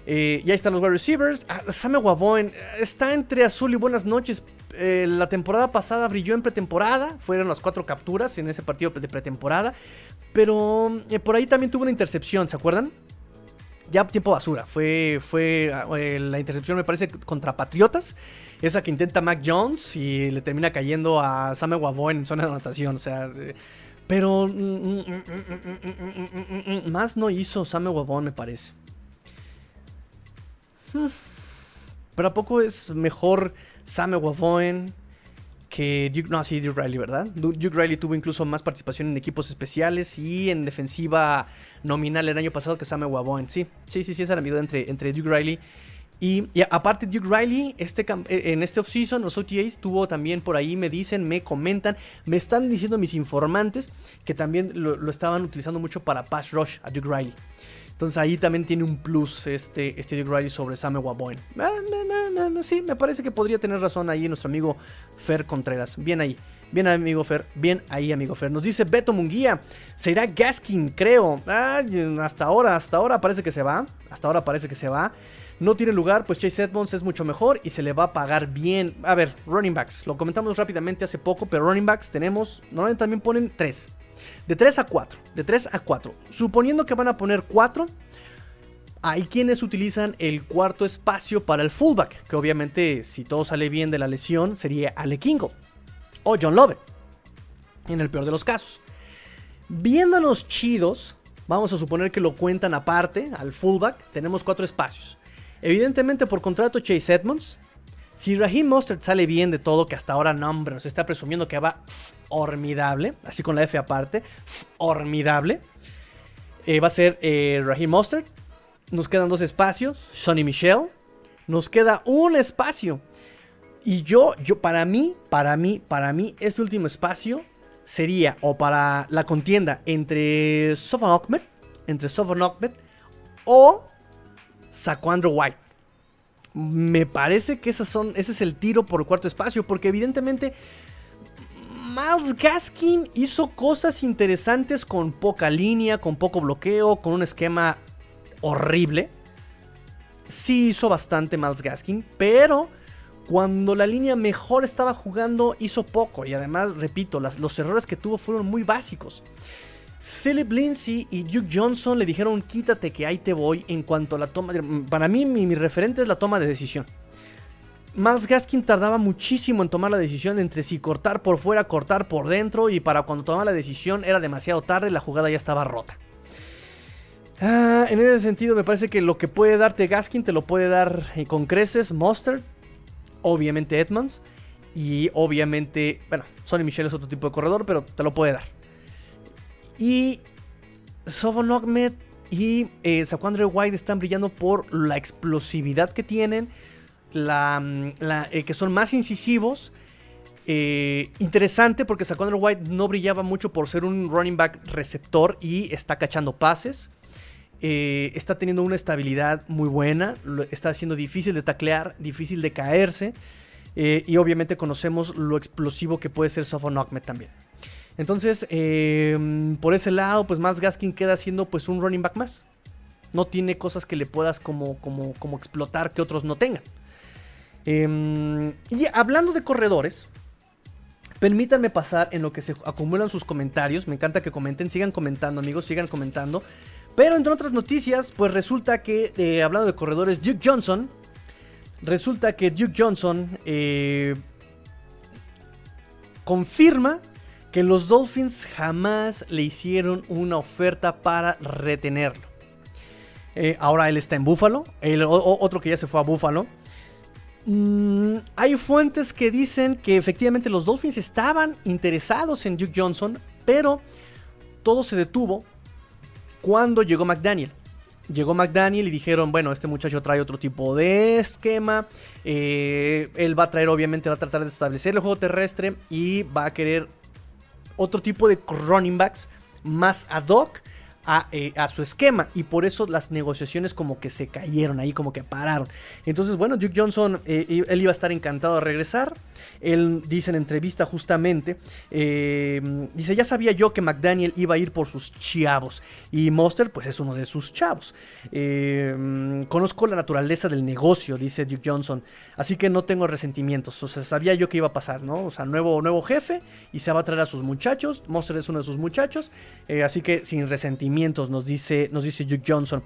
Eh, y están los wide receivers. Same Waboen está entre azul y buenas noches. La temporada pasada brilló en pretemporada. Fueron las cuatro capturas en ese partido de pretemporada. Pero por ahí también tuvo una intercepción, ¿se acuerdan? Ya tiempo basura. Fue, fue la intercepción, me parece, contra Patriotas. Esa que intenta Mac Jones y le termina cayendo a Same Waboen en zona de anotación. O sea. pero. Más no hizo Same Waboen, me parece. Hmm. Pero ¿a poco es mejor Same Waboen que Duke, no, sí, Duke Riley, ¿verdad? Du- Duke Riley tuvo incluso más participación en equipos especiales y en defensiva nominal el año pasado que Same Waboen. Sí, sí, sí, sí, esa era mi entre, entre Duke Riley y, y aparte Duke Riley, este, eh, en este offseason, los OTAs, tuvo también por ahí, me dicen, me comentan, me están diciendo mis informantes que también lo, lo estaban utilizando mucho para pass rush a Duke Riley. Entonces ahí también tiene un plus este, este Duke Riley sobre Same Waboen. Ah, sí, me parece que podría tener razón ahí nuestro amigo Fer Contreras. Bien ahí. Bien amigo Fer, bien ahí amigo Fer. Nos dice Beto Munguía, se irá Gaskin, creo. Hasta ahora, hasta ahora parece que se va. Hasta ahora parece que se va. No tiene lugar, pues Chase Edmonds es mucho mejor y se le va a pagar bien. A ver, running backs, lo comentamos rápidamente hace poco, pero running backs tenemos, normalmente también ponen tres. De 3 a 4. De 3 a 4. Suponiendo que van a poner 4. Hay quienes utilizan el cuarto espacio para el fullback. Que obviamente, si todo sale bien de la lesión, sería Ale Kingo. O John Love. En el peor de los casos. Viéndonos chidos, vamos a suponer que lo cuentan aparte al fullback. Tenemos cuatro espacios. Evidentemente por contrato Chase Edmonds. Si Raheem Mostert sale bien de todo, que hasta ahora no, hombre, nos está presumiendo que va formidable, así con la F aparte, formidable. Eh, va a ser eh, Raheem Mostert. Nos quedan dos espacios, Sonny Michel. Nos queda un espacio. Y yo, yo, para mí, para mí, para mí, este último espacio sería o para la contienda entre Sofan Ahmed, entre Ahmed o Saquandro White. Me parece que esas son, ese es el tiro por el cuarto espacio, porque evidentemente Miles Gaskin hizo cosas interesantes con poca línea, con poco bloqueo, con un esquema horrible. Sí hizo bastante Miles Gaskin, pero cuando la línea mejor estaba jugando hizo poco y además, repito, los errores que tuvo fueron muy básicos. Philip Lindsay y Duke Johnson le dijeron quítate que ahí te voy en cuanto a la toma de... Para mí mi, referente es la toma de decisión. Miles Gaskin tardaba muchísimo en tomar la decisión entre si cortar por fuera, cortar por dentro y para cuando tomaba la decisión era demasiado tarde, la jugada ya estaba rota. Ah, en ese sentido me parece que lo que puede darte Gaskin te lo puede dar eh, con creces Mustard, obviamente Edmonds y obviamente, bueno, Sonny Michel es otro tipo de corredor, pero te lo puede dar. Y Sovon Ahmed y eh, White están brillando por la explosividad que tienen, mm, eh, que son más incisivos. Eh, interesante porque Saquandre White no brillaba mucho por ser un running back receptor y está cachando pases. Eh, está teniendo una estabilidad muy buena, está siendo difícil de taclear, difícil de caerse. y obviamente conocemos lo explosivo que puede ser Sofon también. Entonces, em, por ese lado, pues más Gaskin queda siendo pues un running back más. No tiene cosas que le puedas como, como, como explotar que otros no tengan. Em, y hablando de corredores, permítanme pasar en lo que se acumulan sus comentarios. Me encanta que comenten, sigan comentando amigos, sigan comentando. Pero entre otras noticias, pues resulta que, eh, hablando de corredores, Duke Johnson, resulta que Duke Johnson eh, confirma que los Dolphins jamás le hicieron una oferta para retenerlo. Eh, ahora él está en Buffalo, otro que ya se fue a Buffalo. Mm, hay fuentes que dicen que efectivamente los Dolphins estaban interesados en Duke Johnson, pero todo se detuvo cuando llegó McDaniel. Llegó McDaniel y dijeron, bueno, este muchacho trae otro tipo de esquema. Eh, él va a traer, obviamente, va a tratar de establecer el juego terrestre y va a querer otro tipo de running backs más ad hoc eh, a, su esquema y por eso las negociaciones como que se cayeron ahí, como que pararon. Entonces, bueno, Duke Johnson, eh, él iba a estar encantado de regresar. Él dice en entrevista justamente, eh, dice, ya sabía yo que McDaniel iba a ir por sus chavos y Monster pues es uno de sus chavos. conozco la naturaleza del negocio, dice Duke Johnson, así que no tengo resentimientos. O sea, sabía yo que iba a pasar, ¿no? O sea, nuevo, nuevo jefe y se va a traer a sus muchachos. Monster es uno de sus muchachos, así que sin resentimientos nos dice, nos dice Duke Johnson.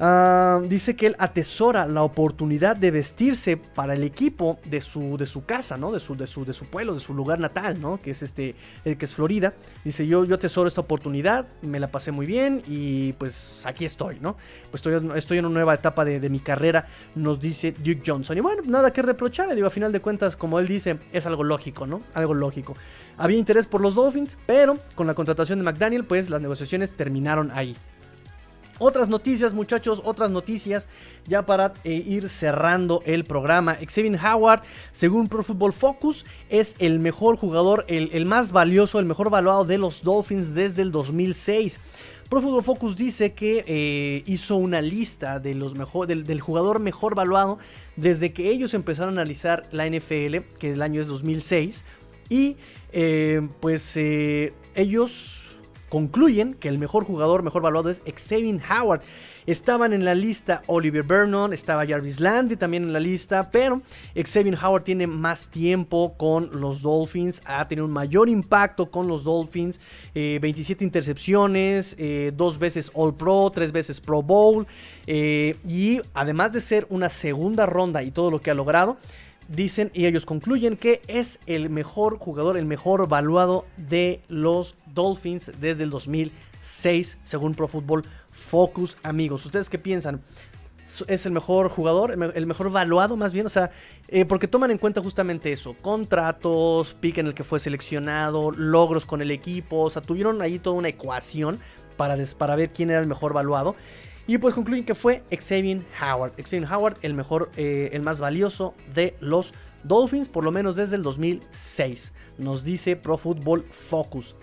Ah, dice que él atesora la oportunidad de vestirse para el equipo de su, de su casa, ¿no? De su, de, su, de su pueblo, de su lugar natal, ¿no? Que es este, que es Florida. Dice, yo, yo atesoro esta oportunidad, me la pasé muy bien y pues aquí estoy, ¿no? Pues estoy, estoy en una nueva etapa de, de mi carrera, nos dice Duke Johnson. Y bueno, nada que reprochar, digo, a final de cuentas, como él dice, es algo lógico, ¿no? Algo lógico. Había interés por los Dolphins, pero con la contratación de McDaniel, pues las negociaciones terminaron ahí. Otras noticias, muchachos, otras noticias ya para eh, ir cerrando el programa. Xavier Howard, según Pro Football Focus, es el mejor jugador, el, más valioso, el mejor valuado de los Dolphins desde el 2006. Pro Football Focus dice que eh, hizo una lista de los mejor, del, jugador mejor valuado desde que ellos empezaron a analizar la NFL, que el año es 2006. Y eh, pues ellos concluyen que el mejor jugador, mejor valuado es Xavier Howard. Estaban en la lista Oliver Vernon, estaba Jarvis Landry también en la lista, pero Xavier Howard tiene más tiempo con los Dolphins, ha tenido un mayor impacto con los Dolphins, 27 eh, intercepciones, eh, dos veces All Pro, tres veces Pro Bowl, eh, y además de ser una segunda ronda y todo lo que ha logrado, dicen y ellos concluyen que es el mejor jugador, el mejor evaluado de los Dolphins desde el 2006, según Pro Football Focus, amigos. ¿Ustedes qué piensan? ¿Es el mejor jugador? ¿El mejor evaluado más bien? O sea, eh, porque toman en cuenta justamente eso. Contratos, pick en el que fue seleccionado, logros con el equipo. O sea, tuvieron ahí toda una ecuación para, para ver quién era el mejor evaluado. Y pues concluyen que fue Xavier Howard. Xavier Howard, el mejor, eh, el más valioso de los Dolphins, por lo menos desde el 2006. Nos dice Pro Football Focus.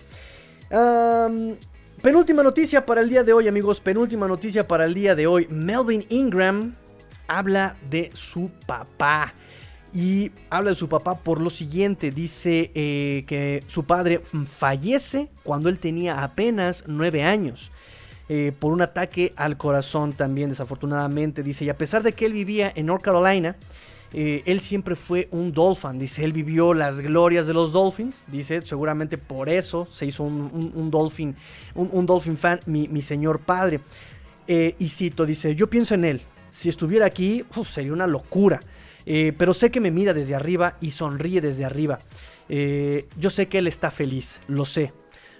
penúltima noticia para el día de hoy, amigos. Penúltima noticia para el día de hoy. Melvin Ingram habla de su papá. Y habla de su papá por lo siguiente. Dice eh, que su padre fallece cuando él tenía apenas 9 años. Eh, por un ataque al corazón también, desafortunadamente. Dice, y a pesar de que él vivía en North Carolina, eh, él siempre fue un Dolphin. Dice, él vivió las glorias de los Dolphins. Dice, seguramente por eso se hizo un, Dolphin, un, Dolphin fan, mi, señor padre. Eh, y cito, dice, yo pienso en él. Si estuviera aquí, sería una locura. pero sé que me mira desde arriba y sonríe desde arriba. yo sé que él está feliz, lo sé.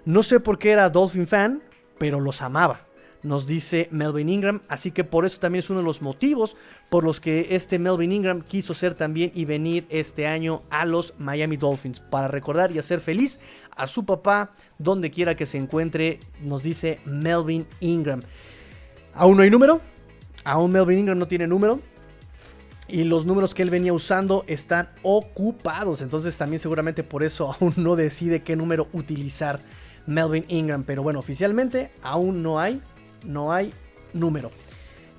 No sé por qué era Dolphin fan, pero los amaba. Nos dice Melvin Ingram, así que por eso también es uno de los motivos por los que este Melvin Ingram quiso ser también y venir este año a los Miami Dolphins para recordar y hacer feliz a su papá donde quiera que se encuentre, nos dice Melvin Ingram. Aún no hay número, aún Melvin Ingram no tiene número, y los números que él venía usando están ocupados. Entonces también seguramente por eso aún no decide qué número utilizar. Melvin Ingram. Pero bueno, oficialmente aún no hay, no hay número.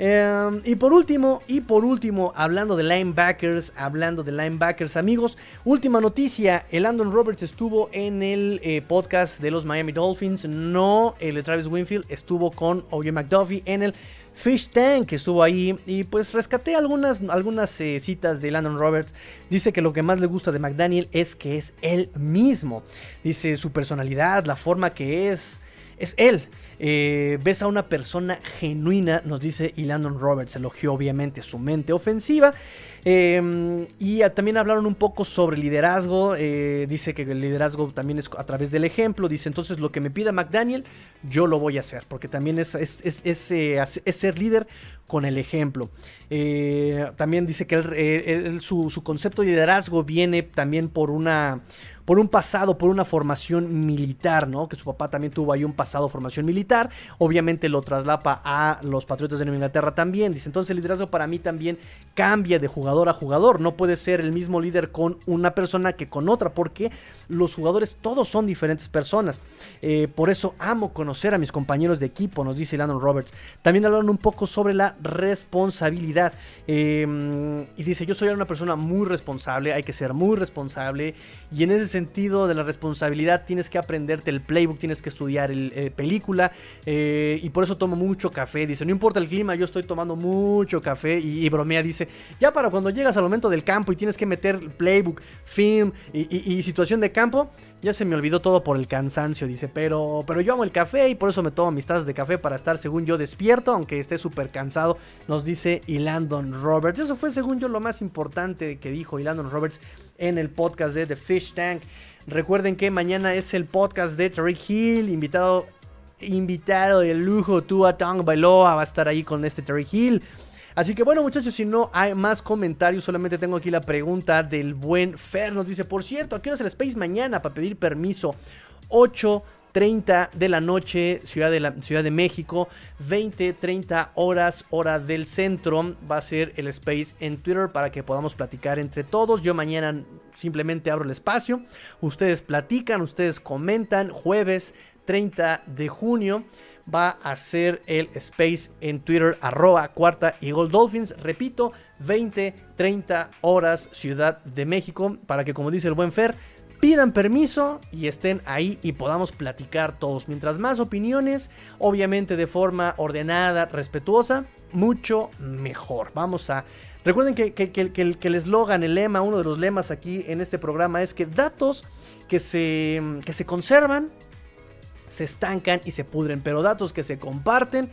Em, y por último, y por último, hablando de linebackers, hablando de linebackers, amigos, última noticia, el Landon Roberts estuvo en el eh, podcast de los Miami Dolphins, no el de Travis Winfield, estuvo con O.J. McDuffie en el Fish Tank estuvo ahí y pues rescaté algunas, algunas eh, citas de Landon Roberts. Dice que lo que más le gusta de McDaniel es que es él mismo. Dice su personalidad, la forma que es, es él. Eh, ves a una persona genuina, nos dice Landon Roberts. Elogió obviamente su mente ofensiva. Em, y también hablaron un poco sobre liderazgo. Eh, dice que el liderazgo también es a través del ejemplo. Dice entonces lo que me pida McDaniel, yo lo voy a hacer. Porque también es, es, eh, ser líder con el ejemplo. también dice que su concepto de liderazgo viene también por una por un pasado, por una formación militar, ¿no? Que su papá también tuvo ahí un pasado formación militar. Obviamente lo traslapa a los Patriotas de Nueva Inglaterra también. Dice, entonces el liderazgo para mí también cambia de jugador a jugador. No puede ser el mismo líder con una persona que con otra, porque los jugadores todos son diferentes personas. Eh, por eso amo conocer a mis compañeros de equipo, nos dice Landon Roberts. También hablaron un poco sobre la responsabilidad. Em, y dice, yo soy una persona muy responsable, hay que ser muy responsable. Y en ese sentido de la responsabilidad tienes que aprenderte el playbook, tienes que estudiar el, eh, película. Eh, y por eso tomo mucho café. Dice, no importa el clima, yo estoy tomando mucho café. Y, bromea, dice, ya para cuando llegas al momento del campo y tienes que meter playbook, film y situación de campo. Ya se me olvidó todo por el cansancio, dice, pero, pero yo amo el café y por eso me tomo mis tazas de café para estar, según yo, despierto, aunque esté súper cansado, nos dice Landon Roberts. Eso fue, según yo, lo más importante que dijo Landon Roberts en el podcast de The Fish Tank. Recuerden que mañana es el podcast de Tariq Hill, invitado, invitado de lujo, Tua Tong Bailoa va a estar ahí con este Tariq Hill. Así que bueno muchachos, si no hay más comentarios, solamente tengo aquí la pregunta del buen Fer. Nos dice, por cierto, ¿a qué hora es el Space mañana para pedir permiso? 8.30 de la noche, Ciudad de, la, Ciudad de México, 20, 30 horas, hora del centro, va a ser el space en Twitter para que podamos platicar entre todos. Yo mañana simplemente abro el espacio, ustedes platican, ustedes comentan, jueves 30 de junio va a ser el space en Twitter, arroba cuarta Eagle Dolphins. Repito, 20, 30 horas Ciudad de México, para que como dice el buen Fer, pidan permiso y estén ahí y podamos platicar todos. Mientras más opiniones, obviamente de forma ordenada, respetuosa, mucho mejor. Vamos a... Recuerden que, que- que- que el- que el eslogan, el lema, uno de los lemas aquí en este programa es que datos que se, que se conservan se estancan y se pudren, pero datos que se comparten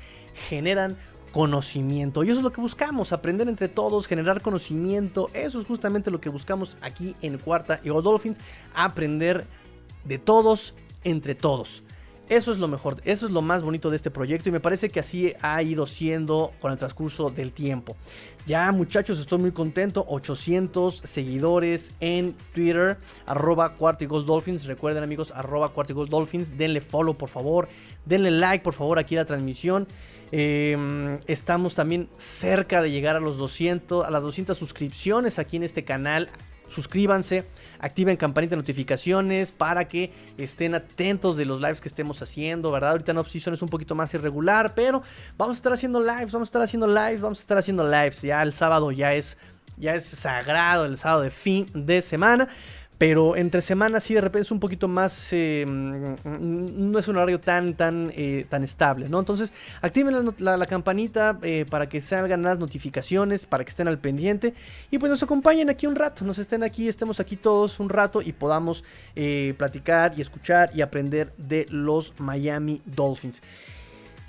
generan conocimiento. Y eso es lo que buscamos, aprender entre todos, generar conocimiento. Eso es justamente lo que buscamos aquí en Cuarta y Dolphins, aprender de todos entre todos. Eso es lo mejor, eso es lo más bonito de este proyecto y me parece que así ha ido siendo con el transcurso del tiempo. Ya muchachos, estoy muy contento, 800 seguidores en Twitter, arroba Dolphins, recuerden amigos, arroba Dolphins, denle follow por favor, denle like por favor aquí a la transmisión. Eh, estamos también cerca de llegar a los 200, a las 200 suscripciones aquí en este canal. Suscríbanse, activen campanita de notificaciones para que estén atentos de los lives que estemos haciendo, ¿verdad? Ahorita en off-season es un poquito más irregular, pero vamos a estar haciendo lives, vamos a estar haciendo lives, vamos a estar haciendo lives. Ya el sábado ya es, ya es sagrado, el sábado de fin de semana. Pero entre semanas sí de repente es un poquito más... eh, mm, no es un horario tan, tan, eh, tan estable, ¿no? Entonces activen la, campanita eh, para que salgan las notificaciones, para que estén al pendiente. Y pues nos acompañen aquí un rato, nos estén aquí, estemos aquí todos un rato y podamos platicar y escuchar y aprender de los Miami Dolphins.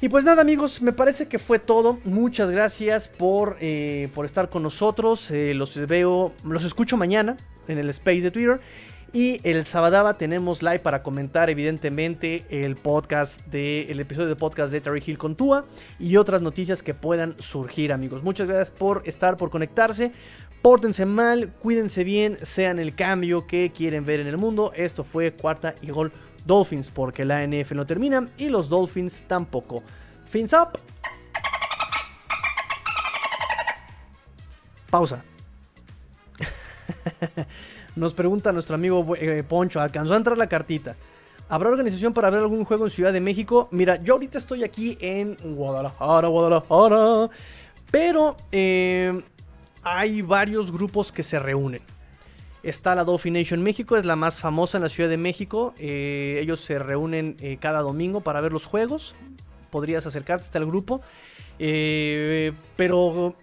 Y pues nada amigos, me parece que fue todo. Muchas gracias por, eh, por estar con nosotros. Eh, los veo, los escucho mañana en el space de Twitter. Y el Sabadaba tenemos live para comentar evidentemente el podcast de el episodio de podcast de Terry Hill con Tua y otras noticias que puedan surgir, amigos. Muchas gracias por estar, por conectarse. Pórtense mal, cuídense bien, sean el cambio que quieren ver en el mundo. Esto fue cuarta y gol Dolphins porque la NF no termina y los Dolphins tampoco. Fins up. Pausa. Nos pregunta nuestro amigo eh, Poncho, ¿alcanzó a entrar la cartita? ¿Habrá organización para ver algún juego en Ciudad de México? Mira, yo ahorita estoy aquí en Guadalajara, Guadalajara. Pero eh, hay varios grupos que se reúnen. Está la Dolphin Nation México, es la más famosa en la Ciudad de México. Eh, ellos se reúnen eh, cada domingo para ver los juegos. Podrías acercarte hasta el grupo. Eh, pero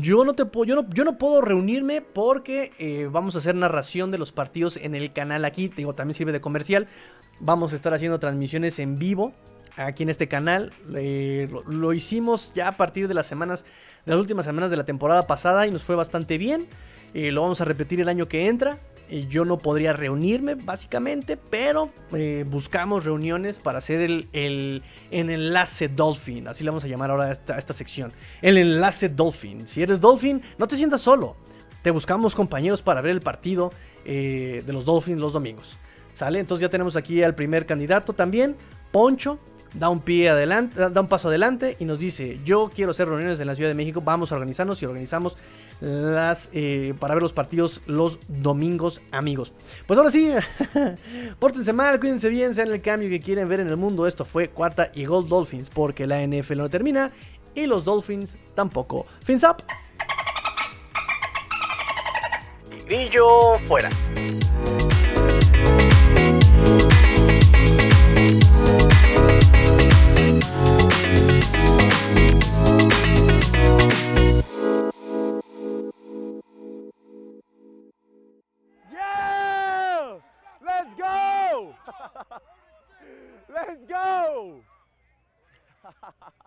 yo no te puedo, yo no, yo no puedo reunirme porque vamos a hacer narración de los partidos en el canal aquí. Te digo, también sirve de comercial. Vamos a estar haciendo transmisiones en vivo aquí en este canal. Lo, lo hicimos ya a partir de las semanas, de las últimas semanas de la temporada pasada y nos fue bastante bien. Lo vamos a repetir el año que entra. Yo no podría reunirme, básicamente, pero eh, buscamos reuniones para hacer el, el, el enlace Dolphin. Así le vamos a llamar ahora a esta, a esta sección. El enlace Dolphin. Si eres Dolphin, no te sientas solo. Te buscamos compañeros para ver el partido eh, de los Dolphins los domingos. ¿Sale? Entonces ya tenemos aquí al primer candidato también, Poncho. Da un pie adelante, da un paso adelante y nos dice: Yo quiero hacer reuniones en la Ciudad de México. Vamos a organizarnos y organizamos las eh, para ver los partidos los domingos, amigos. Pues ahora sí, pórtense mal, cuídense bien, sean el cambio que quieren ver en el mundo. Esto fue cuarta y Gold Dolphins, porque la NFL no termina y los Dolphins tampoco. Fins up. Grillo fuera. Let's go!